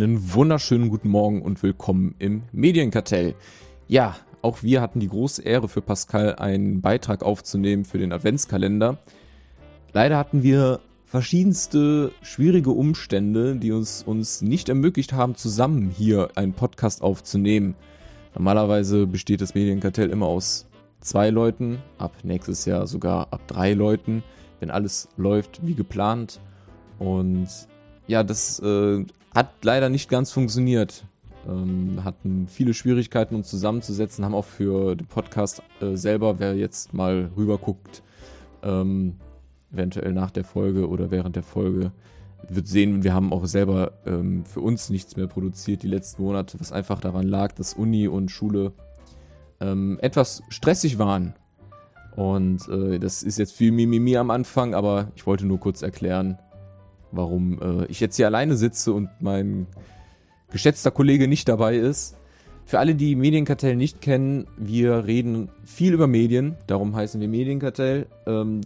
Einen wunderschönen guten Morgen und willkommen im Medienkartell. Ja, auch wir hatten die große Ehre für Pascal einen Beitrag aufzunehmen für den Adventskalender. Leider hatten wir verschiedenste schwierige Umstände, die uns, uns nicht ermöglicht haben, zusammen hier einen Podcast aufzunehmen. Normalerweise besteht das Medienkartell immer aus zwei Leuten, ab nächstes Jahr sogar ab drei Leuten, wenn alles läuft wie geplant. Und ja, das äh, hat leider nicht ganz funktioniert. Ähm, hatten viele Schwierigkeiten, uns zusammenzusetzen, haben auch für den Podcast äh, selber, wer jetzt mal rüber guckt, ähm, eventuell nach der Folge oder während der Folge, wird sehen, wir haben auch selber ähm, für uns nichts mehr produziert die letzten Monate, was einfach daran lag, dass Uni und Schule ähm, etwas stressig waren. Und äh, das ist jetzt viel Mimimi am Anfang, aber ich wollte nur kurz erklären, warum äh, ich jetzt hier alleine sitze und mein geschätzter Kollege nicht dabei ist. Für alle, die Medienkartell nicht kennen, wir reden viel über Medien, darum heißen wir Medienkartell. Ähm,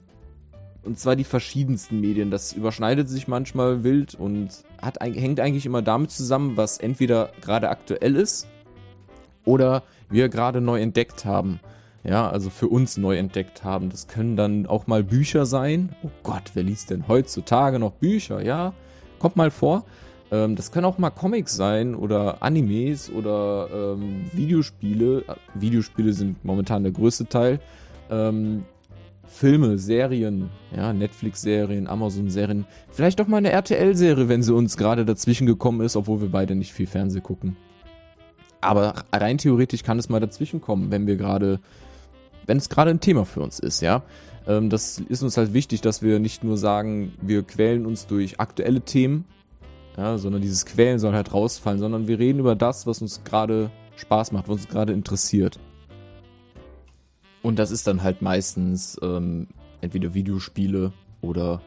und zwar die verschiedensten Medien. Das überschneidet sich manchmal wild und hat, hängt eigentlich immer damit zusammen, was entweder gerade aktuell ist oder wir gerade neu entdeckt haben. Ja, also für uns neu entdeckt haben. Das können dann auch mal Bücher sein. Oh Gott, wer liest denn heutzutage noch Bücher? Ja, kommt mal vor. Ähm, das können auch mal Comics sein oder Animes oder ähm, Videospiele. Videospiele sind momentan der größte Teil. Ähm, Filme, Serien, ja, Netflix-Serien, Amazon-Serien, vielleicht auch mal eine RTL-Serie, wenn sie uns gerade dazwischen gekommen ist, obwohl wir beide nicht viel Fernseh gucken. Aber rein theoretisch kann es mal dazwischen kommen, wenn wir gerade, wenn es gerade ein Thema für uns ist, ja. Ähm, das ist uns halt wichtig, dass wir nicht nur sagen, wir quälen uns durch aktuelle Themen, ja, sondern dieses Quälen soll halt rausfallen, sondern wir reden über das, was uns gerade Spaß macht, was uns gerade interessiert. Und das ist dann halt meistens ähm, entweder Videospiele oder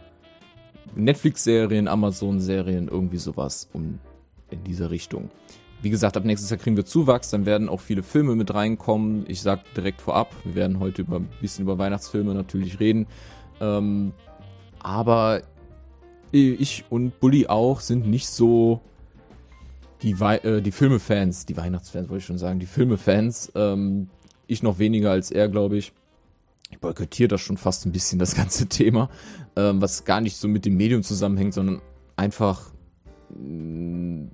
Netflix-Serien, Amazon-Serien, irgendwie sowas um in dieser Richtung. Wie gesagt, ab nächstes Jahr kriegen wir Zuwachs, dann werden auch viele Filme mit reinkommen. Ich sag direkt vorab, wir werden heute über ein bisschen über Weihnachtsfilme natürlich reden. Ähm, aber ich und Bully auch sind nicht so die, Wei äh, die Filme-Fans, die Weihnachtsfans wollte ich schon sagen, die Filme-Fans. Ähm, ich noch weniger als er, glaube ich. Ich boykottiere das schon fast ein bisschen, das ganze Thema, ähm, was gar nicht so mit dem Medium zusammenhängt, sondern einfach, mh, mm,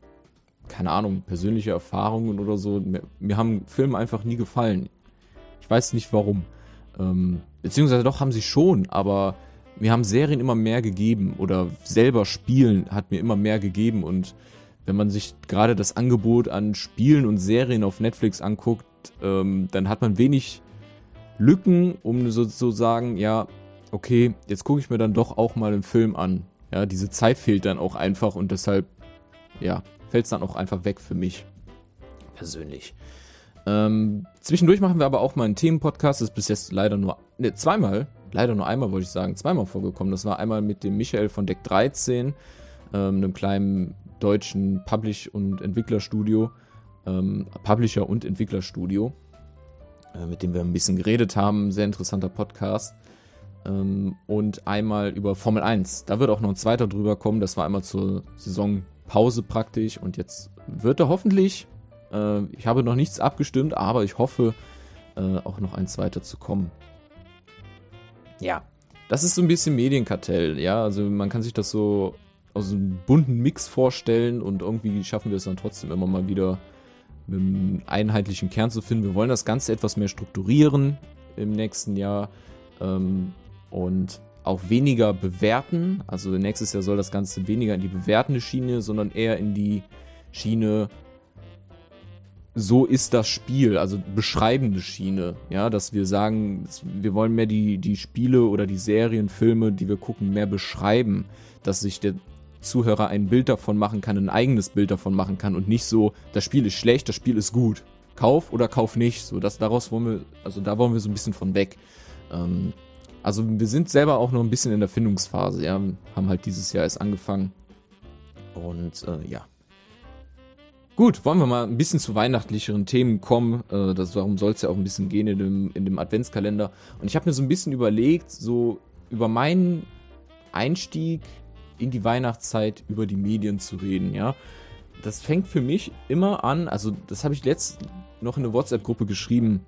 keine Ahnung, persönliche Erfahrungen oder so. Mir, mir, haben Filme einfach nie gefallen. Ich weiß nicht warum. Ähm, beziehungsweise doch haben sie schon, aber mir haben Serien immer mehr gegeben oder selber spielen hat mir immer mehr gegeben und wenn man sich gerade das Angebot an Spielen und Serien auf Netflix anguckt, ähm, dann hat man wenig Lücken, um sozusagen, ja, okay, jetzt gucke ich mir dann doch auch mal einen Film an. Ja, diese Zeit fehlt dann auch einfach und deshalb, ja, fällt es dann auch einfach weg für mich. Persönlich. Ähm, zwischendurch machen wir aber auch mal einen Themenpodcast. Das ist bis jetzt leider nur, ne, zweimal, leider nur einmal wollte ich sagen, zweimal vorgekommen. Das war einmal mit dem Michael von Deck 13, ähm, einem kleinen deutschen Publish- und Entwicklerstudio ähm, Publisher und Entwicklerstudio, äh, mit dem wir ein bisschen geredet haben. Sehr interessanter Podcast. Ähm, und einmal über Formel 1. Da wird auch noch ein zweiter drüber kommen. Das war einmal zur Saisonpause praktisch. Und jetzt wird er hoffentlich, äh, ich habe noch nichts abgestimmt, aber ich hoffe, äh, auch noch ein zweiter zu kommen. Ja, das ist so ein bisschen Medienkartell. Ja, also man kann sich das so aus einem bunten Mix vorstellen und irgendwie schaffen wir es dann trotzdem immer mal wieder mit einem einheitlichen Kern zu finden. Wir wollen das Ganze etwas mehr strukturieren im nächsten Jahr ähm, und auch weniger bewerten. Also nächstes Jahr soll das Ganze weniger in die bewertende Schiene, sondern eher in die Schiene, so ist das Spiel, also beschreibende Schiene. Ja, dass wir sagen, wir wollen mehr die, die Spiele oder die Serien, Filme, die wir gucken, mehr beschreiben, dass sich der Zuhörer ein Bild davon machen kann, ein eigenes Bild davon machen kann und nicht so, das Spiel ist schlecht, das Spiel ist gut. Kauf oder kauf nicht. So, das daraus wollen wir, also da wollen wir so ein bisschen von weg. Ähm, also wir sind selber auch noch ein bisschen in der Findungsphase, ja, haben halt dieses Jahr erst angefangen. Und äh, ja. Gut, wollen wir mal ein bisschen zu weihnachtlicheren Themen kommen. Äh, das, darum soll es ja auch ein bisschen gehen in dem, in dem Adventskalender. Und ich habe mir so ein bisschen überlegt, so über meinen Einstieg in die Weihnachtszeit über die Medien zu reden, ja. das fängt für mich immer an, also das habe ich letzt noch in eine WhatsApp-Gruppe geschrieben.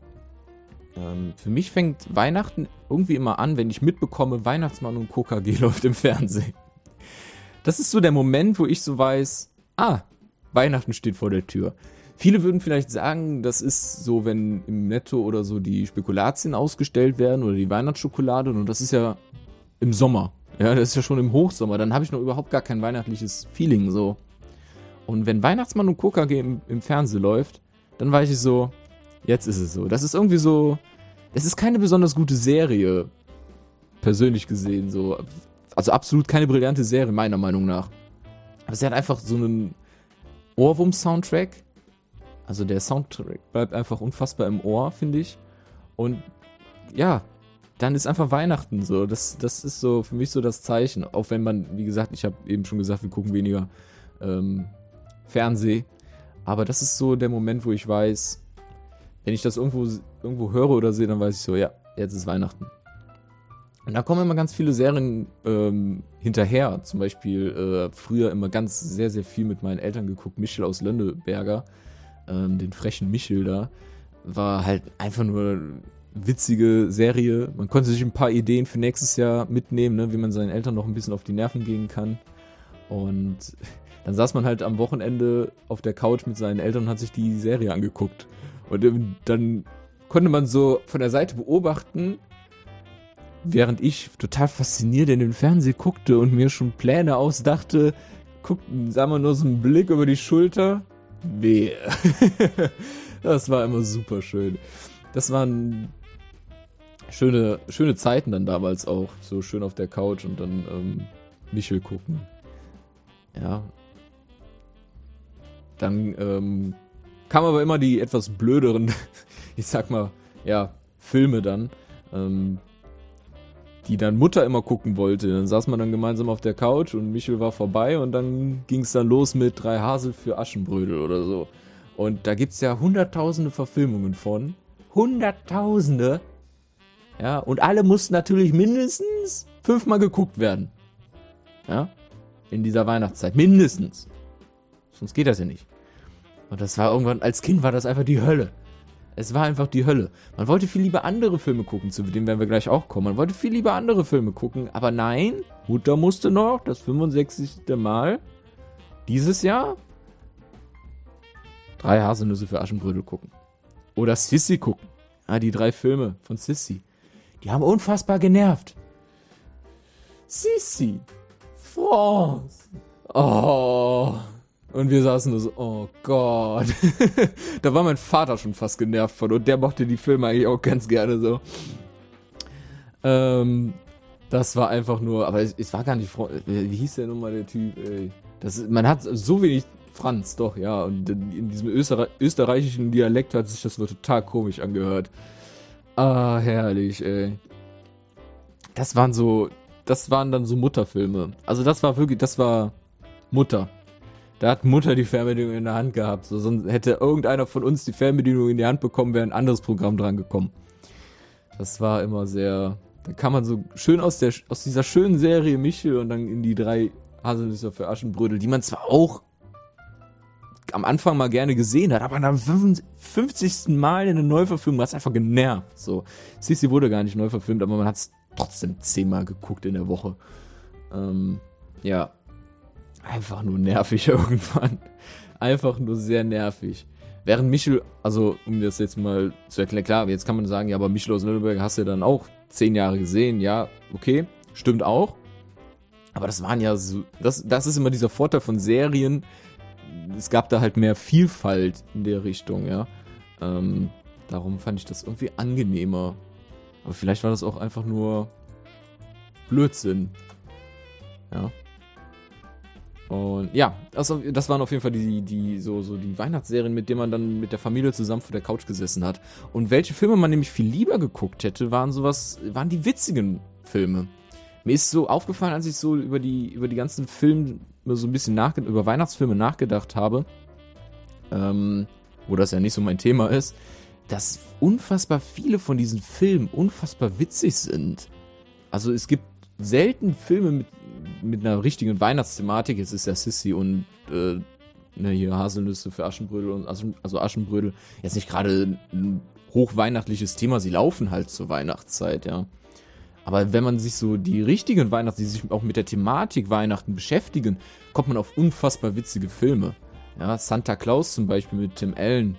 Ähm, für mich fängt Weihnachten irgendwie immer an, wenn ich mitbekomme, Weihnachtsmann und KKG läuft im Fernsehen. Das ist so der Moment, wo ich so weiß, ah, Weihnachten steht vor der Tür. Viele würden vielleicht sagen, das ist so, wenn im Netto oder so die Spekulatien ausgestellt werden oder die Weihnachtsschokolade und das ist ja im Sommer. Ja, das ist ja schon im Hochsommer. Dann habe ich noch überhaupt gar kein weihnachtliches Feeling so. Und wenn Weihnachtsmann und KKG im, im Fernsehen läuft, dann weiß ich so, jetzt ist es so. Das ist irgendwie so, es ist keine besonders gute Serie, persönlich gesehen so. Also absolut keine brillante Serie, meiner Meinung nach. Aber sie hat einfach so einen Ohrwurm-Soundtrack. Also der Soundtrack bleibt einfach unfassbar im Ohr, finde ich. Und ja, dann ist einfach Weihnachten so. Das, das ist so für mich so das Zeichen. Auch wenn man, wie gesagt, ich habe eben schon gesagt, wir gucken weniger ähm, Fernseh. Aber das ist so der Moment, wo ich weiß, wenn ich das irgendwo, irgendwo höre oder sehe, dann weiß ich so, ja, jetzt ist Weihnachten. Und da kommen immer ganz viele Serien ähm, hinterher. Zum Beispiel äh, früher immer ganz sehr, sehr viel mit meinen Eltern geguckt. Michel aus Lönneberger, ähm, den frechen Michel da, war halt einfach nur witzige Serie. Man konnte sich ein paar Ideen für nächstes Jahr mitnehmen, ne, wie man seinen Eltern noch ein bisschen auf die Nerven gehen kann. Und dann saß man halt am Wochenende auf der Couch mit seinen Eltern und hat sich die Serie angeguckt. Und dann konnte man so von der Seite beobachten, während ich total fasziniert in den Fernseher guckte und mir schon Pläne ausdachte, guckten, sah man nur so einen Blick über die Schulter. Weh. das war immer super schön. Das waren schöne, schöne Zeiten dann damals auch. So schön auf der Couch und dann ähm, Michel gucken. Ja, dann ähm, kam aber immer die etwas blöderen, ich sag mal, ja, Filme dann, ähm, die dann Mutter immer gucken wollte. Dann saß man dann gemeinsam auf der Couch und Michel war vorbei und dann ging es dann los mit drei Hasel für Aschenbrödel oder so. Und da gibt's ja hunderttausende Verfilmungen von. Hunderttausende. Ja, und alle mussten natürlich mindestens fünfmal geguckt werden. Ja, in dieser Weihnachtszeit. Mindestens. Sonst geht das ja nicht. Und das war irgendwann, als Kind war das einfach die Hölle. Es war einfach die Hölle. Man wollte viel lieber andere Filme gucken, zu denen werden wir gleich auch kommen. Man wollte viel lieber andere Filme gucken, aber nein, Mutter musste noch das 65. Mal dieses Jahr drei Haselnüsse für Aschenbrödel gucken. Oder Sissy gucken. Ja, die drei Filme von Sissy. Die haben unfassbar genervt. Sissy. France. Oh. Und wir saßen nur so, oh Gott. da war mein Vater schon fast genervt von und der mochte die Filme eigentlich auch ganz gerne so. Ähm, das war einfach nur, aber es, es war gar nicht, äh, wie hieß der nun mal der Typ, ey? Das, man hat so wenig Franz, doch, ja. Und in diesem Österreich, österreichischen Dialekt hat sich das nur total komisch angehört. Ah, herrlich, ey. Das waren so, das waren dann so Mutterfilme. Also das war wirklich, das war Mutter. Da hat Mutter die Fernbedienung in der Hand gehabt. So, sonst hätte irgendeiner von uns die Fernbedienung in die Hand bekommen, wäre ein anderes Programm dran gekommen. Das war immer sehr. Da kann man so schön aus, der, aus dieser schönen Serie Michel und dann in die drei Haselnüsse für Aschenbrödel, die man zwar auch am Anfang mal gerne gesehen hat, aber am 50. Mal in eine Neuverfilmung hat es einfach genervt. So, Sissy wurde gar nicht neu verfilmt, aber man hat es trotzdem zehnmal geguckt in der Woche. Ähm, ja, einfach nur nervig irgendwann. Einfach nur sehr nervig. Während Michel, also um das jetzt mal zu erklären, klar, jetzt kann man sagen, ja, aber Michel aus Nürnberg hast du ja dann auch zehn Jahre gesehen, ja, okay, stimmt auch. Aber das waren ja so, das, das ist immer dieser Vorteil von Serien. Es gab da halt mehr Vielfalt in der Richtung, ja. Ähm, darum fand ich das irgendwie angenehmer. Aber vielleicht war das auch einfach nur Blödsinn. Ja. Und ja, also das waren auf jeden Fall die, die, so, so die Weihnachtsserien, mit denen man dann mit der Familie zusammen vor der Couch gesessen hat. Und welche Filme man nämlich viel lieber geguckt hätte, waren sowas, waren die witzigen Filme. Mir ist so aufgefallen, als ich so über die, über die ganzen Filme so ein bisschen nach, über Weihnachtsfilme nachgedacht habe, ähm, wo das ja nicht so mein Thema ist, dass unfassbar viele von diesen Filmen unfassbar witzig sind. Also es gibt selten Filme mit, mit einer richtigen Weihnachtsthematik. Es ist ja Sissy und äh, ne, hier Haselnüsse für Aschenbrödel und Aschen, also Aschenbrödel, jetzt nicht gerade ein hochweihnachtliches Thema, sie laufen halt zur Weihnachtszeit, ja. Aber wenn man sich so die richtigen Weihnachten, die sich auch mit der Thematik Weihnachten beschäftigen, kommt man auf unfassbar witzige Filme. Ja, Santa Claus zum Beispiel mit Tim Allen,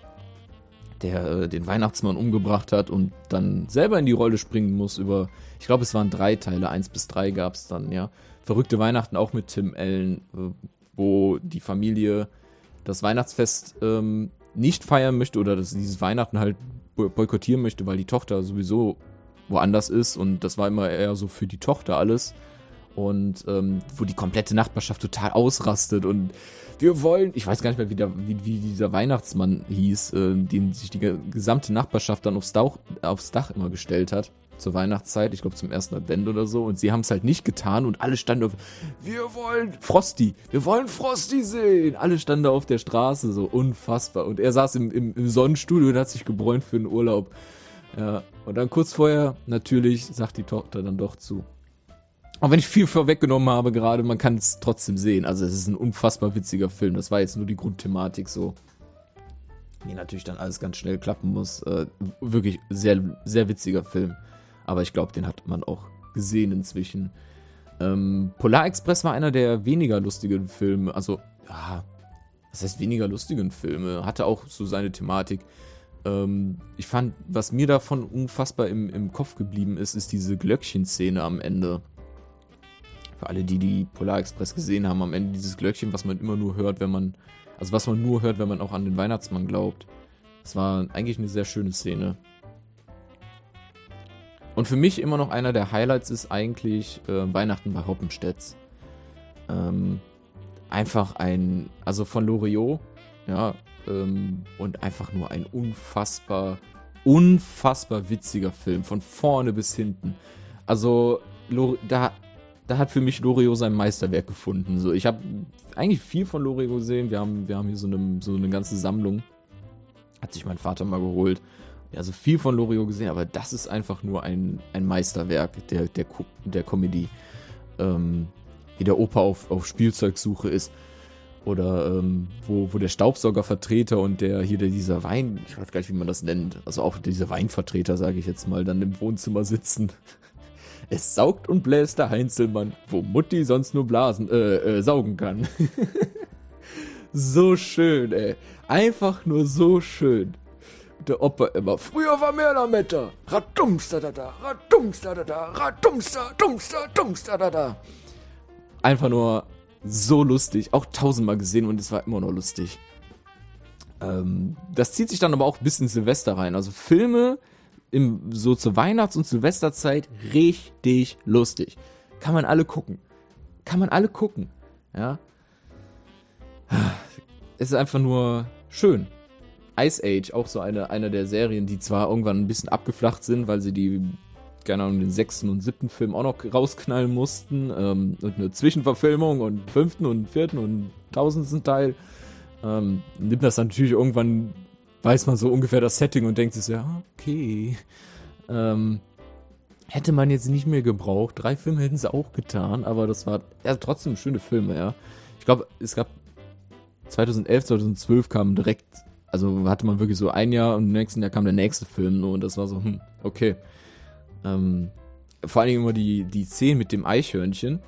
der äh, den Weihnachtsmann umgebracht hat und dann selber in die Rolle springen muss über, ich glaube, es waren drei Teile, eins bis drei gab es dann, ja. Verrückte Weihnachten auch mit Tim Allen, äh, wo die Familie das Weihnachtsfest ähm, nicht feiern möchte oder dass dieses Weihnachten halt boykottieren möchte, weil die Tochter sowieso woanders ist und das war immer eher so für die Tochter alles und ähm, wo die komplette Nachbarschaft total ausrastet und wir wollen, ich weiß gar nicht mehr, wie, der, wie, wie dieser Weihnachtsmann hieß, äh, den sich die gesamte Nachbarschaft dann aufs Dach, aufs Dach immer gestellt hat zur Weihnachtszeit, ich glaube zum ersten Advent oder so, und sie haben es halt nicht getan und alle standen auf, wir wollen Frosty, wir wollen Frosty sehen. Alle standen auf der Straße, so unfassbar. Und er saß im, im, im Sonnenstudio und hat sich gebräunt für den Urlaub. Ja, und dann kurz vorher, natürlich, sagt die Tochter dann doch zu. Auch wenn ich viel vorweggenommen habe gerade, man kann es trotzdem sehen. Also es ist ein unfassbar witziger Film. Das war jetzt nur die Grundthematik so. Die natürlich dann alles ganz schnell klappen muss. Äh, wirklich sehr, sehr witziger Film. Aber ich glaube, den hat man auch gesehen inzwischen. Ähm, Polar Express war einer der weniger lustigen Filme. Also, ja, was heißt weniger lustigen Filme? Hatte auch so seine Thematik. Ähm, ich fand, was mir davon unfassbar im, im Kopf geblieben ist, ist diese Glöckchen-Szene am Ende. Für alle, die die Polar Express gesehen haben, am Ende dieses Glöckchen, was man immer nur hört, wenn man, also was man nur hört, wenn man auch an den Weihnachtsmann glaubt. Das war eigentlich eine sehr schöne Szene. Und für mich immer noch einer der Highlights ist eigentlich äh, Weihnachten bei Hoppenstedts. Ähm, einfach ein, also von Loriot, ja, ähm, und einfach nur ein unfassbar, unfassbar witziger Film, von vorne bis hinten. Also, da, da hat für mich Loriot sein Meisterwerk gefunden. So, ich habe eigentlich viel von Loriot gesehen. Wir haben, wir haben hier so eine, so eine ganze Sammlung. Hat sich mein Vater mal geholt. Ja, so viel von Loriot gesehen, aber das ist einfach nur ein, ein Meisterwerk der, der, der Comedy. Ähm, wie der Opa auf, auf Spielzeugsuche ist. Oder ähm, wo, wo der Staubsaugervertreter und der hier der, dieser Wein, ich weiß gar nicht, wie man das nennt, also auch dieser Weinvertreter, sage ich jetzt mal, dann im Wohnzimmer sitzen. Es saugt und bläst der Heinzelmann, wo Mutti sonst nur blasen, äh, äh, saugen kann. so schön, ey. Einfach nur so schön. Der Opa immer, früher war mehr Lametta. Radumster da da, radumster da da, radumster, dumster, dumster da da. Einfach nur so lustig. Auch tausendmal gesehen und es war immer noch lustig. Ähm, das zieht sich dann aber auch bis in Silvester rein. Also Filme im, so zur Weihnachts- und Silvesterzeit richtig lustig. Kann man alle gucken. Kann man alle gucken. Ja. Es ist einfach nur schön. Ice Age, auch so eine, eine der Serien, die zwar irgendwann ein bisschen abgeflacht sind, weil sie die keine Ahnung, den sechsten und siebten Film auch noch rausknallen mussten. Ähm, und eine Zwischenverfilmung und fünften und vierten und tausendsten Teil. Ähm, nimmt das natürlich irgendwann, weiß man so ungefähr das Setting und denkt sich, ja, okay. Ähm, hätte man jetzt nicht mehr gebraucht. Drei Filme hätten sie auch getan, aber das war ja trotzdem schöne Filme, ja. Ich glaube, es gab 2011, 2012 kam direkt, also hatte man wirklich so ein Jahr und im nächsten Jahr kam der nächste Film und das war so, hm, okay. Ähm, vor allen Dingen immer die, die Szene mit dem Eichhörnchen,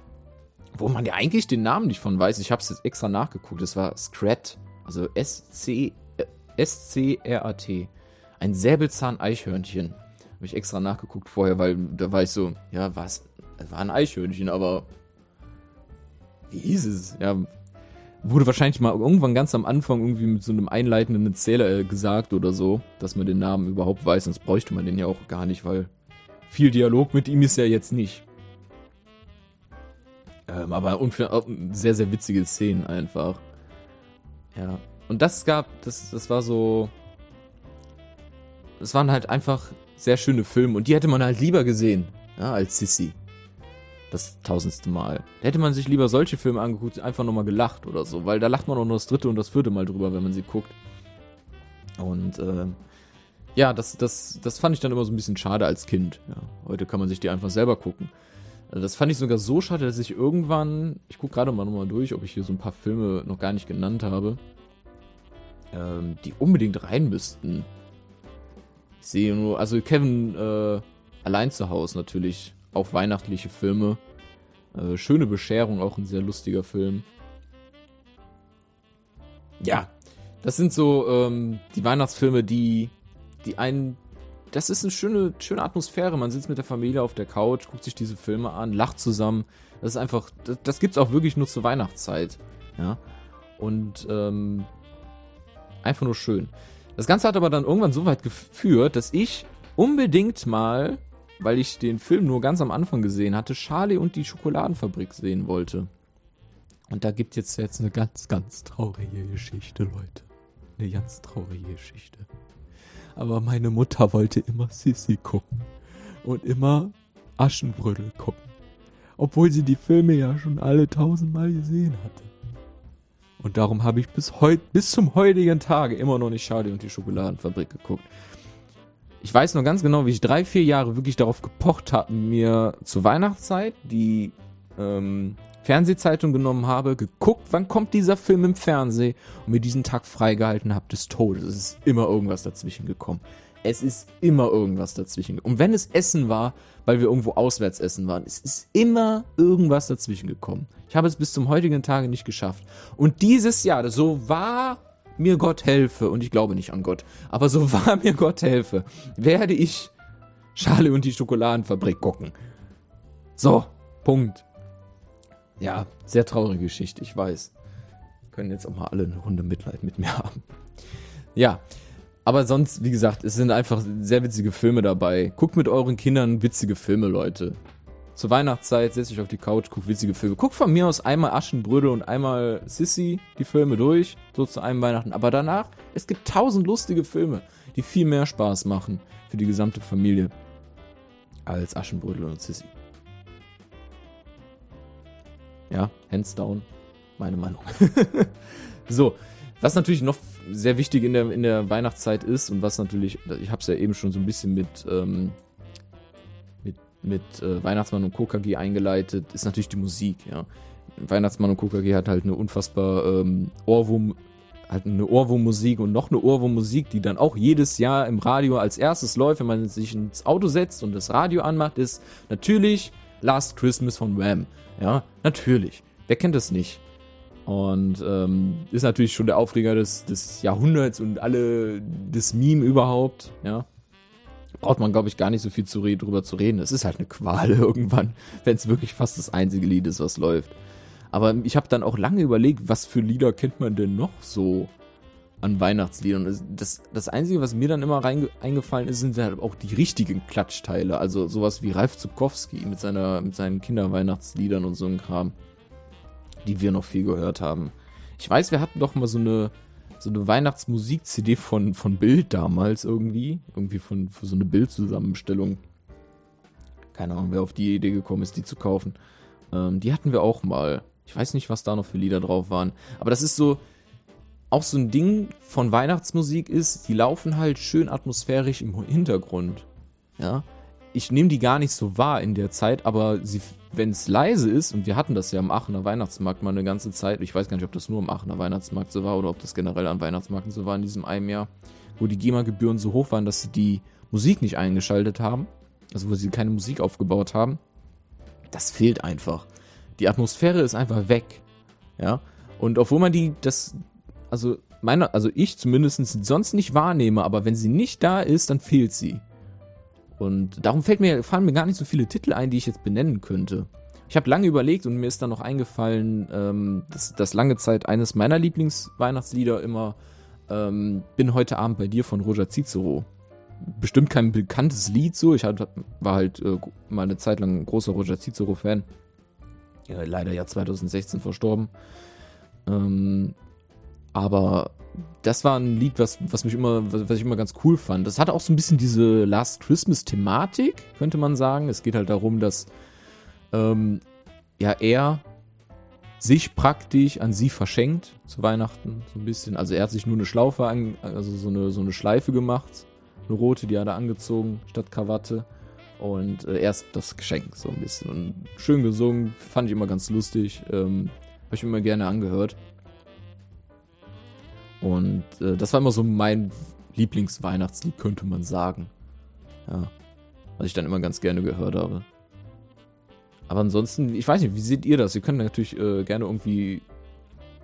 wo man ja eigentlich den Namen nicht von weiß. Ich habe es jetzt extra nachgeguckt. Das war Scrat, also S-C, äh, S-C-R-A-T. Ein Säbelzahn-Eichhörnchen. Habe ich extra nachgeguckt vorher, weil da war ich so, ja, was? Es war ein Eichhörnchen, aber wie hieß es? Ja, wurde wahrscheinlich mal irgendwann ganz am Anfang irgendwie mit so einem einleitenden Erzähler äh, gesagt oder so, dass man den Namen überhaupt weiß, sonst bräuchte man den ja auch gar nicht, weil viel Dialog mit ihm ist ja jetzt nicht. Ähm, aber unfair, sehr, sehr witzige Szenen einfach. Ja. Und das gab, das, das war so. Das waren halt einfach sehr schöne Filme und die hätte man halt lieber gesehen, ja, als Sissy. Das tausendste Mal. Da hätte man sich lieber solche Filme angeguckt, einfach nochmal gelacht oder so, weil da lacht man auch nur das dritte und das vierte Mal drüber, wenn man sie guckt. Und äh, ja, das, das, das fand ich dann immer so ein bisschen schade als Kind. Ja, heute kann man sich die einfach selber gucken. Also das fand ich sogar so schade, dass ich irgendwann, ich gucke gerade mal nochmal durch, ob ich hier so ein paar Filme noch gar nicht genannt habe. ähm, die unbedingt rein müssten. Ich sehe nur, also Kevin äh, allein zu Hause natürlich, auch weihnachtliche Filme. Äh, Schöne Bescherung, auch ein sehr lustiger Film. Ja, das sind so ähm, die Weihnachtsfilme, die, die einen. Das ist eine schöne, schöne Atmosphäre. Man sitzt mit der Familie auf der Couch, guckt sich diese Filme an, lacht zusammen. Das ist einfach, das, das gibt's auch wirklich nur zur Weihnachtszeit. Ja. Und ähm, einfach nur schön. Das Ganze hat aber dann irgendwann so weit geführt, dass ich unbedingt mal, weil ich den Film nur ganz am Anfang gesehen hatte, Charlie und die Schokoladenfabrik sehen wollte. Und da gibt jetzt jetzt eine ganz, ganz traurige Geschichte, Leute. Eine ganz traurige Geschichte. Aber meine Mutter wollte immer Sissy gucken. Und immer Aschenbrödel gucken. Obwohl sie die Filme ja schon alle tausendmal gesehen hatte. Und darum habe ich bis, heut, bis zum heutigen Tage immer noch nicht Charlie und die Schokoladenfabrik geguckt. Ich weiß noch ganz genau, wie ich drei, vier Jahre wirklich darauf gepocht habe, mir zur Weihnachtszeit die ähm, Fernsehzeitung genommen habe, geguckt, wann kommt dieser Film im Fernsehen und mir diesen Tag freigehalten habe des Todes. Es ist immer irgendwas dazwischen gekommen. Es ist immer irgendwas dazwischen. Und wenn es Essen war, weil wir irgendwo auswärts essen waren, es ist immer irgendwas dazwischen gekommen. Ich habe es bis zum heutigen Tage nicht geschafft. Und dieses Jahr, so war mir Gott helfe, und ich glaube nicht an Gott, aber so war mir Gott helfe, werde ich Schale und die Schokoladenfabrik gucken. So, Punkt. Ja, sehr traurige Geschichte, ich weiß. Können jetzt auch mal alle eine Runde Mitleid mit mir haben. Ja, aber sonst, wie gesagt, es sind einfach sehr witzige Filme dabei. Guckt mit euren Kindern witzige Filme, Leute. Zur Weihnachtszeit setzt euch auf die Couch, guckt witzige Filme. Guckt von mir aus einmal Aschenbrödel und einmal Sissy die Filme durch, so zu einem Weihnachten. Aber danach, es gibt tausend lustige Filme, die viel mehr Spaß machen für die gesamte Familie als Aschenbrödel und Sissy. Ja, hands down, meine Meinung. so, was natürlich noch sehr wichtig in der, in der Weihnachtszeit ist und was natürlich, ich habe es ja eben schon so ein bisschen mit, ähm, mit, äh, Weihnachtsmann und KKG eingeleitet, ist natürlich die Musik, ja. Weihnachtsmann und KKG hat halt eine unfassbar ähm, Ohrwurm, halt eine Ohrwurmmusik und noch eine Ohrwurmmusik, die dann auch jedes Jahr im Radio als erstes läuft, wenn man sich ins Auto setzt und das Radio anmacht, ist natürlich Last Christmas von Wham. Ja, natürlich. Wer kennt das nicht? Und ähm, ist natürlich schon der Aufreger des, des Jahrhunderts und alle das Meme überhaupt, ja. Braucht man, glaube ich, gar nicht so viel zu reden, drüber zu reden. Es ist halt eine Qual irgendwann, wenn es wirklich fast das einzige Lied ist, was läuft. Aber ich habe dann auch lange überlegt, was für Lieder kennt man denn noch so an Weihnachtsliedern. Das, das Einzige, was mir dann immer rein, eingefallen ist, sind halt auch die richtigen Klatschteile. Also sowas wie Ralf Zukowski mit, seiner, mit seinen Kinderweihnachtsliedern und so ein Kram, die wir noch viel gehört haben. Ich weiß, wir hatten doch mal so eine, so eine Weihnachtsmusik-CD von, von Bild damals irgendwie. Irgendwie von für so eine Bildzusammenstellung. Keine Ahnung, wer auf die Idee gekommen ist, die zu kaufen. Ähm, die hatten wir auch mal. Ich weiß nicht, was da noch für Lieder drauf waren. Aber das ist so, auch so ein Ding von Weihnachtsmusik ist, die laufen halt schön atmosphärisch im Hintergrund. Ja. Ich nehme die gar nicht so wahr in der Zeit, aber wenn es leise ist, und wir hatten das ja am Aachener Weihnachtsmarkt mal eine ganze Zeit, ich weiß gar nicht, ob das nur am Aachener Weihnachtsmarkt so war oder ob das generell an Weihnachtsmarkten so war in diesem einen Jahr, wo die GEMA-Gebühren so hoch waren, dass sie die Musik nicht eingeschaltet haben, also wo sie keine Musik aufgebaut haben. Das fehlt einfach. Die Atmosphäre ist einfach weg. Ja. Und obwohl man die, das, also meine, also ich zumindest sonst nicht wahrnehme, aber wenn sie nicht da ist, dann fehlt sie. Und darum fällt mir, fallen mir gar nicht so viele Titel ein, die ich jetzt benennen könnte. Ich habe lange überlegt und mir ist dann noch eingefallen, ähm, dass, dass lange Zeit eines meiner Lieblingsweihnachtslieder immer ähm, Bin heute Abend bei dir von Roger Cicero. Bestimmt kein bekanntes Lied so. Ich war halt äh, mal eine Zeit lang ein großer Roger Cicero-Fan. Ja, leider ja 2016 verstorben. Ähm, aber das war ein Lied, was, was mich immer, was ich immer ganz cool fand. Das hatte auch so ein bisschen diese Last Christmas-Thematik, könnte man sagen. Es geht halt darum, dass ähm, ja er sich praktisch an sie verschenkt zu Weihnachten, so ein bisschen. Also er hat sich nur eine Schlaufe, an, also so eine, so eine Schleife gemacht, eine rote, die hat er angezogen statt Krawatte. Und äh, erst das Geschenk so ein bisschen. Und schön gesungen, fand ich immer ganz lustig. Ähm, Habe ich immer gerne angehört. Und äh, das war immer so mein Lieblingsweihnachtslied, könnte man sagen. Ja. Was ich dann immer ganz gerne gehört habe. Aber ansonsten, ich weiß nicht, wie seht ihr das? Ihr könnt natürlich äh, gerne irgendwie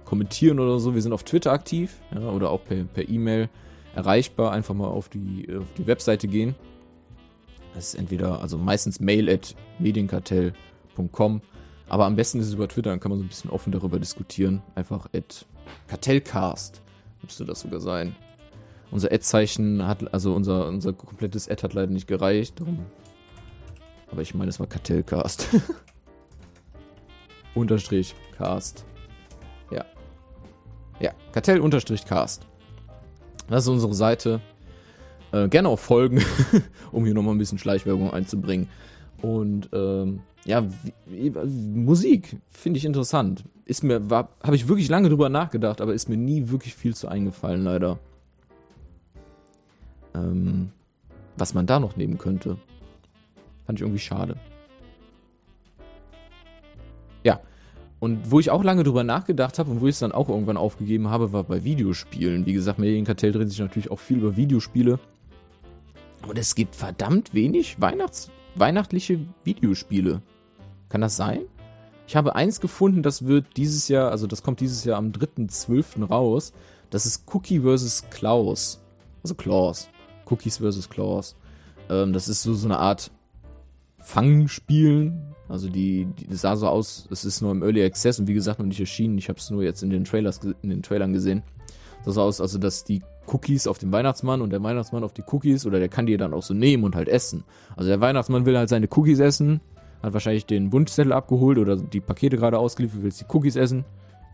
kommentieren oder so. Wir sind auf Twitter aktiv ja, oder auch per E-Mail erreichbar. Einfach mal auf die, auf die Webseite gehen. Das ist entweder, also meistens mail at medienkartell.com. Aber am besten ist es über Twitter, dann kann man so ein bisschen offen darüber diskutieren. Einfach at Kartellcast müsste das sogar sein. Unser Ad-Zeichen hat, also unser, unser komplettes Ad hat leider nicht gereicht. Darum. Aber ich meine, es war Kartellcast. Unterstrich Cast. Ja. Ja, Kartell-Cast. Das ist unsere Seite. Äh, gerne auch folgen, um hier nochmal ein bisschen Schleichwerbung einzubringen. Und ähm, ja, wie, Musik finde ich interessant. Ist mir, habe ich wirklich lange drüber nachgedacht, aber ist mir nie wirklich viel zu eingefallen, leider. Ähm, was man da noch nehmen könnte. Fand ich irgendwie schade. Ja. Und wo ich auch lange drüber nachgedacht habe und wo ich es dann auch irgendwann aufgegeben habe, war bei Videospielen. Wie gesagt, Medienkartell dreht sich natürlich auch viel über Videospiele. Und es gibt verdammt wenig Weihnachts weihnachtliche Videospiele. Kann das sein? Ich habe eins gefunden, das wird dieses Jahr, also das kommt dieses Jahr am 3.12. raus. Das ist Cookie vs. Klaus. Also Klaus. Cookies vs. Klaus. Ähm, das ist so, so eine Art Fangspielen. Also die, die das sah so aus, es ist nur im Early Access und wie gesagt noch nicht erschienen. Ich habe es nur jetzt in den Trailers, in den Trailern gesehen. Das sah aus, also dass die Cookies auf den Weihnachtsmann und der Weihnachtsmann auf die Cookies oder der kann die dann auch so nehmen und halt essen. Also der Weihnachtsmann will halt seine Cookies essen, hat wahrscheinlich den Wunschzettel abgeholt oder die Pakete gerade ausgeliefert, will jetzt die Cookies essen,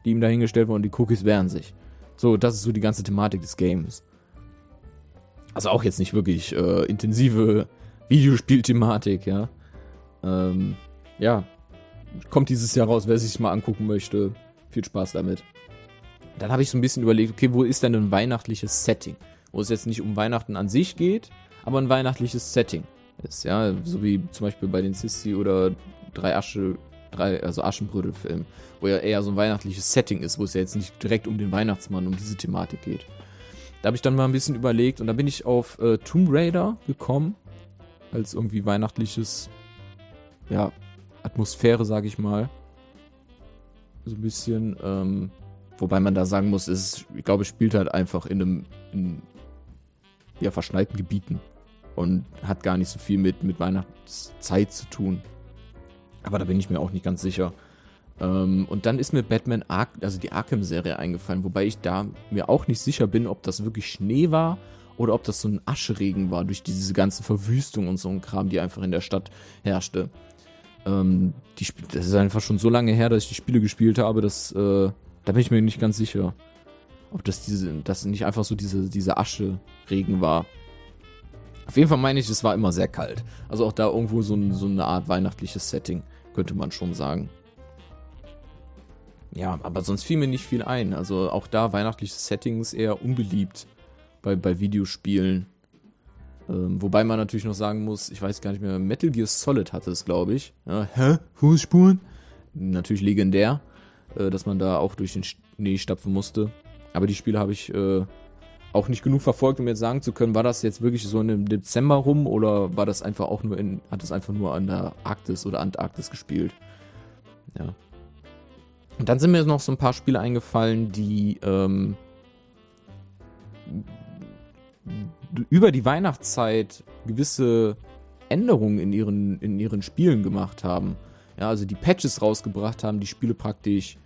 die ihm dahingestellt wurden und die Cookies wehren sich. So, das ist so die ganze Thematik des Games. Also auch jetzt nicht wirklich äh, intensive Videospielthematik, ja. Ähm, ja. Kommt dieses Jahr raus, wer sich mal angucken möchte. Viel Spaß damit dann habe ich so ein bisschen überlegt, okay, wo ist denn ein weihnachtliches Setting? Wo es jetzt nicht um Weihnachten an sich geht, aber ein weihnachtliches Setting ist, ja, so wie zum Beispiel bei den Sissi oder drei Asche, drei, also Aschenbrödel-Filmen, wo ja eher so ein weihnachtliches Setting ist, wo es ja jetzt nicht direkt um den Weihnachtsmann, um diese Thematik geht. Da habe ich dann mal ein bisschen überlegt und da bin ich auf äh, Tomb Raider gekommen, als irgendwie weihnachtliches, ja, Atmosphäre, sage ich mal. So ein bisschen, ähm, Wobei man da sagen muss, ist, ich glaube, es spielt halt einfach in einem in, ja, verschneiten Gebieten und hat gar nicht so viel mit, mit Weihnachtszeit zu tun. Aber da bin ich mir auch nicht ganz sicher. Ähm, und dann ist mir Batman Ark, also die Arkham-Serie eingefallen, wobei ich da mir auch nicht sicher bin, ob das wirklich Schnee war oder ob das so ein Ascheregen war durch diese ganze Verwüstung und so ein Kram, die einfach in der Stadt herrschte. Ähm, die, das ist einfach schon so lange her, dass ich die Spiele gespielt habe, dass äh, da bin ich mir nicht ganz sicher. Ob das diese, das nicht einfach so diese, diese Asche-Regen war. Auf jeden Fall meine ich, es war immer sehr kalt. Also auch da irgendwo so, ein, so eine Art weihnachtliches Setting, könnte man schon sagen. Ja, aber sonst fiel mir nicht viel ein. Also auch da weihnachtliches Setting ist eher unbeliebt bei, bei Videospielen. Ähm, wobei man natürlich noch sagen muss, ich weiß gar nicht mehr, Metal Gear Solid hatte es, glaube ich. Ja, hä? Fußspuren? Natürlich legendär äh, dass man da auch durch den Schnee stapfen musste. Aber die Spiele habe ich äh, auch nicht genug verfolgt, um jetzt sagen zu können, war das jetzt wirklich so im Dezember rum oder war das einfach auch nur in, hat es einfach nur an der Arktis oder Antarktis gespielt. Ja. Und dann sind mir noch so ein paar Spiele eingefallen, die ähm, über die Weihnachtszeit gewisse Änderungen in ihren, in ihren Spielen gemacht haben ja, also die Patches rausgebracht haben, die Spiele praktisch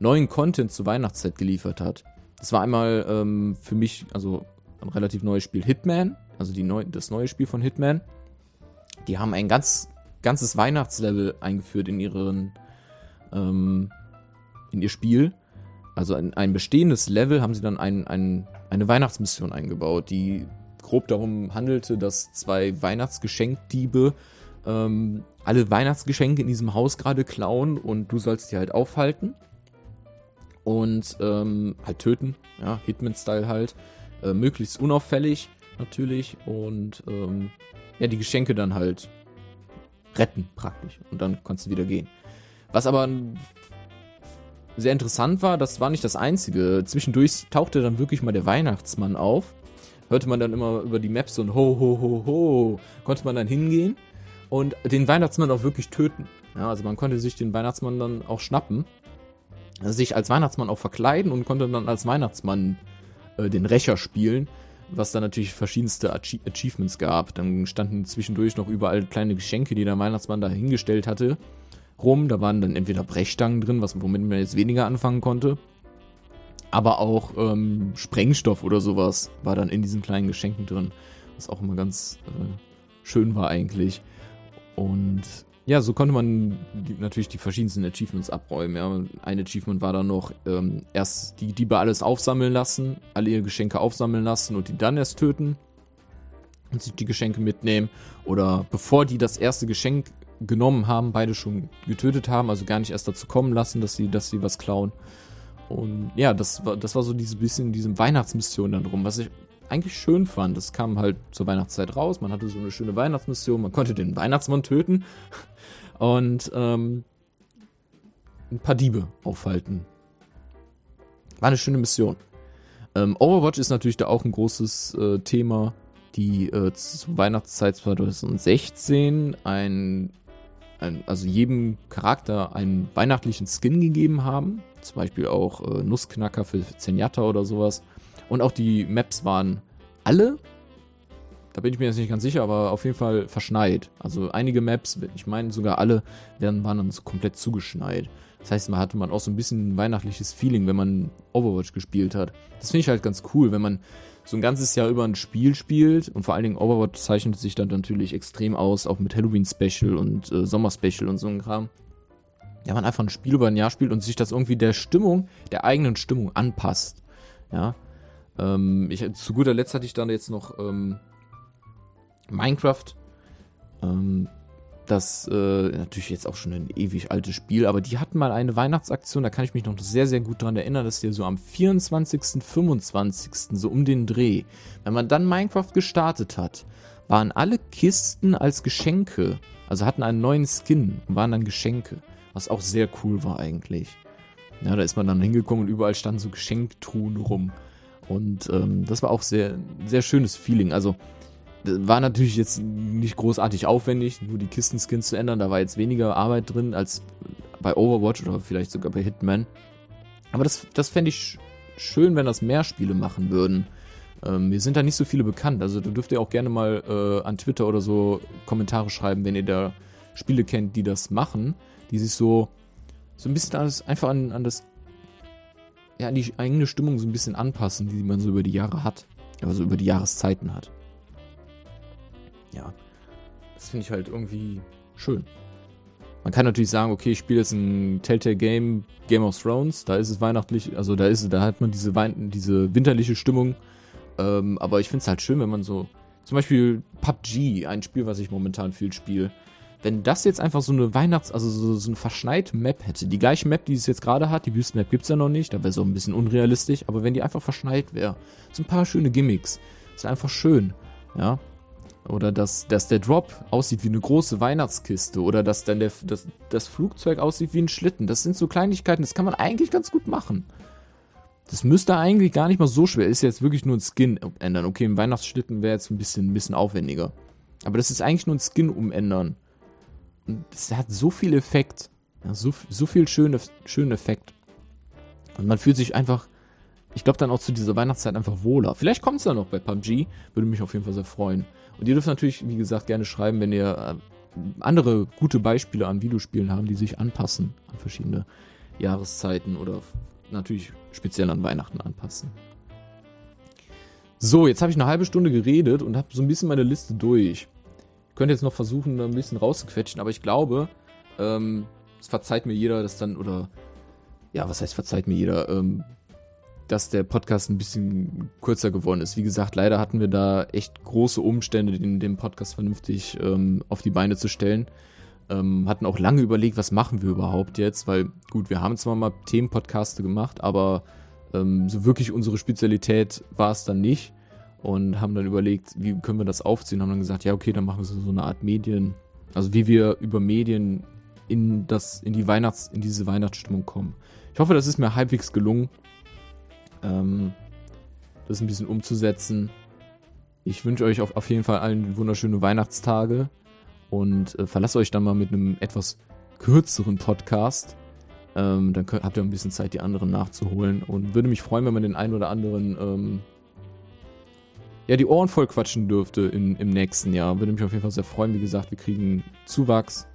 neuen Content zur Weihnachtszeit geliefert hat. Das war einmal ähm, für mich, also ein relativ neues Spiel Hitman, also neu, das neue Spiel von Hitman. Die haben ein ganz, ganzes Weihnachtslevel eingeführt in ihren, ähm, in ihr Spiel. Also ein, ein bestehendes Level haben sie dann ein, ein, eine Weihnachtsmission eingebaut, die grob darum handelte, dass zwei Weihnachtsgeschenkdiebe ähm, alle Weihnachtsgeschenke in diesem Haus gerade klauen und du sollst die halt aufhalten und ähm, halt töten, ja, Hitman-Style halt, äh, möglichst unauffällig natürlich und ähm, ja, die Geschenke dann halt retten praktisch und dann kannst du wieder gehen. Was aber sehr interessant war, das war nicht das Einzige. Zwischendurch tauchte dann wirklich mal der Weihnachtsmann auf. Hörte man dann immer über die Maps so ein Ho, Ho, Ho, Ho. Konnte man dann hingehen und den Weihnachtsmann auch wirklich töten. Ja, also man konnte sich den Weihnachtsmann dann auch schnappen, sich als Weihnachtsmann auch verkleiden und konnte dann als Weihnachtsmann äh, den Rächer spielen, was dann natürlich verschiedenste Achie Achievements gab. Dann standen zwischendurch noch überall kleine Geschenke, die der Weihnachtsmann da hingestellt hatte, rum. Da waren dann entweder Brechstangen drin, was womit man jetzt weniger anfangen konnte. Aber auch ähm, Sprengstoff oder sowas war dann in diesen kleinen Geschenken drin. Was auch immer ganz äh, schön war eigentlich. Und ja, so konnte man die, natürlich die verschiedensten Achievements abräumen. Ja. Ein Achievement war dann noch ähm, erst die Diebe alles aufsammeln lassen, alle ihre Geschenke aufsammeln lassen und die dann erst töten und sich die Geschenke mitnehmen. Oder bevor die das erste Geschenk genommen haben, beide schon getötet haben, also gar nicht erst dazu kommen lassen, dass sie, dass sie was klauen. Und ja, das war, das war so diese bisschen diese Weihnachtsmission dann rum, was ich eigentlich schön fand. Das kam halt zur Weihnachtszeit raus. Man hatte so eine schöne Weihnachtsmission. Man konnte den Weihnachtsmann töten und ähm, ein paar Diebe aufhalten. War eine schöne Mission. Ähm, Overwatch ist natürlich da auch ein großes äh, Thema, die äh, zur Weihnachtszeit 2016 ein, ein, also jedem Charakter einen weihnachtlichen Skin gegeben haben. Zum Beispiel auch äh, Nussknacker für Zenyatta oder sowas. Und auch die Maps waren alle da bin ich mir jetzt nicht ganz sicher, aber auf jeden Fall verschneit. Also einige Maps, ich meine sogar alle, werden, waren dann so komplett zugeschneit. Das heißt, man hatte man auch so ein bisschen ein weihnachtliches Feeling, wenn man Overwatch gespielt hat. Das finde ich halt ganz cool, wenn man so ein ganzes Jahr über ein Spiel spielt und vor allen Dingen Overwatch zeichnet sich dann natürlich extrem aus, auch mit Halloween Special und äh, Sommer Special und so ein Kram. Ja, man einfach ein Spiel über ein Jahr spielt und sich das irgendwie der Stimmung, der eigenen Stimmung anpasst. Ja. Ähm, ich, zu guter Letzt hatte ich dann jetzt noch ähm, Minecraft. Ähm, das äh, natürlich jetzt auch schon ein ewig altes Spiel, aber die hatten mal eine Weihnachtsaktion, da kann ich mich noch sehr, sehr gut dran erinnern, dass die so am 24., 25., so um den Dreh, wenn man dann Minecraft gestartet hat, waren alle Kisten als Geschenke, also hatten einen neuen Skin und waren dann Geschenke, was auch sehr cool war eigentlich. Ja, da ist man dann hingekommen und überall standen so Geschenktruhen rum. Und ähm, das war auch sehr, sehr schönes Feeling. Also war natürlich jetzt nicht großartig aufwendig, nur die Kistenskins zu ändern. Da war jetzt weniger Arbeit drin als bei Overwatch oder vielleicht sogar bei Hitman. Aber das, das fände ich schön, wenn das mehr Spiele machen würden. Ähm, mir sind da nicht so viele bekannt. Also da dürft ihr auch gerne mal äh, an Twitter oder so Kommentare schreiben, wenn ihr da Spiele kennt, die das machen, die sich so, so ein bisschen alles einfach an, an das, ja, die eigene Stimmung so ein bisschen anpassen, die man so über die Jahre hat. Also über die Jahreszeiten hat ja, das finde ich halt irgendwie schön. Man kann natürlich sagen, okay, ich spiele jetzt ein Telltale Game, Game of Thrones, da ist es weihnachtlich, also da ist da hat man diese, Wein diese winterliche Stimmung. Ähm, aber ich finde es halt schön, wenn man so, zum Beispiel PUBG, ein Spiel, was ich momentan viel spiele, wenn das jetzt einfach so eine Weihnachts-, also so, so eine verschneite Map hätte, die gleiche Map, die es jetzt gerade hat, die Wüstenmap gibt es ja noch nicht, da wäre so ein bisschen unrealistisch, aber wenn die einfach verschneit wäre, so ein paar schöne Gimmicks, ist einfach schön, ja. Oder dass, dass der Drop aussieht wie eine große Weihnachtskiste. Oder dass dann der, das, das Flugzeug aussieht wie ein Schlitten. Das sind so Kleinigkeiten, das kann man eigentlich ganz gut machen. Das müsste eigentlich gar nicht mal so schwer. Ist jetzt wirklich nur ein Skin ändern. Okay, ein Weihnachtsschlitten wäre jetzt ein bisschen, ein bisschen aufwendiger. Aber das ist eigentlich nur ein Skin umändern. Und das hat so viel Effekt. Ja, so, so viel schönen schöne Effekt. Und man fühlt sich einfach, ich glaube dann auch zu dieser Weihnachtszeit einfach wohler. Vielleicht kommt es dann noch bei PUBG. Würde mich auf jeden Fall sehr freuen. Und ihr dürft natürlich, wie gesagt, gerne schreiben, wenn ihr äh, andere gute Beispiele an Videospielen haben, die sich anpassen an verschiedene Jahreszeiten oder natürlich speziell an Weihnachten anpassen. So, jetzt habe ich eine halbe Stunde geredet und habe so ein bisschen meine Liste durch. Könnte jetzt noch versuchen, ein bisschen rauszuquetschen, aber ich glaube, ähm, es verzeiht mir jeder, dass dann, oder ja, was heißt verzeiht mir jeder, ähm, dass der Podcast ein bisschen kürzer geworden ist. Wie gesagt, leider hatten wir da echt große Umstände, den, den Podcast vernünftig ähm, auf die Beine zu stellen. Ähm, hatten auch lange überlegt, was machen wir überhaupt jetzt, weil gut, wir haben zwar mal Themenpodcaste gemacht, aber ähm, so wirklich unsere Spezialität war es dann nicht und haben dann überlegt, wie können wir das aufziehen, haben dann gesagt, ja okay, dann machen wir so eine Art Medien, also wie wir über Medien in, das, in, die Weihnachts-, in diese Weihnachtsstimmung kommen. Ich hoffe, das ist mir halbwegs gelungen, ähm, das ein bisschen umzusetzen. Ich wünsche euch auf, auf jeden Fall allen wunderschöne Weihnachtstage und äh, verlasst euch dann mal mit einem etwas kürzeren Podcast. Ähm, dann könnt, habt ihr ein bisschen Zeit, die anderen nachzuholen. Und würde mich freuen, wenn man den einen oder anderen ähm, ja, die Ohren voll quatschen dürfte in, im nächsten Jahr. Würde mich auf jeden Fall sehr freuen. Wie gesagt, wir kriegen Zuwachs,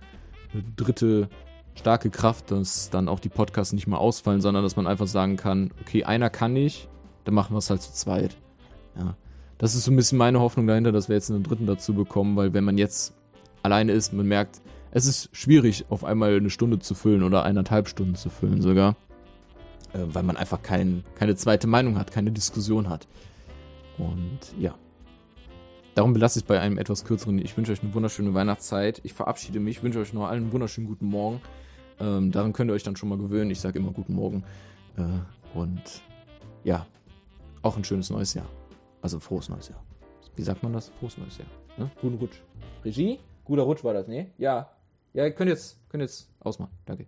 eine dritte starke Kraft, dass dann auch die Podcasts nicht mehr ausfallen, sondern dass man einfach sagen kann, okay, einer kann nicht, dann machen wir es halt zu zweit. Ja. Das ist so ein bisschen meine Hoffnung dahinter, dass wir jetzt einen dritten dazu bekommen, weil wenn man jetzt alleine ist, man merkt, es ist schwierig, auf einmal eine Stunde zu füllen oder eineinhalb Stunden zu füllen sogar, äh, weil man einfach kein, keine zweite Meinung hat, keine Diskussion hat. Und ja. Darum belasse ich es bei einem etwas kürzeren. Ich wünsche euch eine wunderschöne Weihnachtszeit. Ich verabschiede mich, wünsche euch noch allen einen wunderschönen guten Morgen. Ähm, daran könnt ihr euch dann schon mal gewöhnen. Ich sage immer guten Morgen. Äh, und ja, auch ein schönes neues Jahr. Also frohes neues Jahr. Wie sagt man das? Frohes neues Jahr. Ne? Guten Rutsch. Regie? Guter Rutsch war das, ne? Ja. Ja, könnt jetzt, könnt jetzt ausmachen. Danke.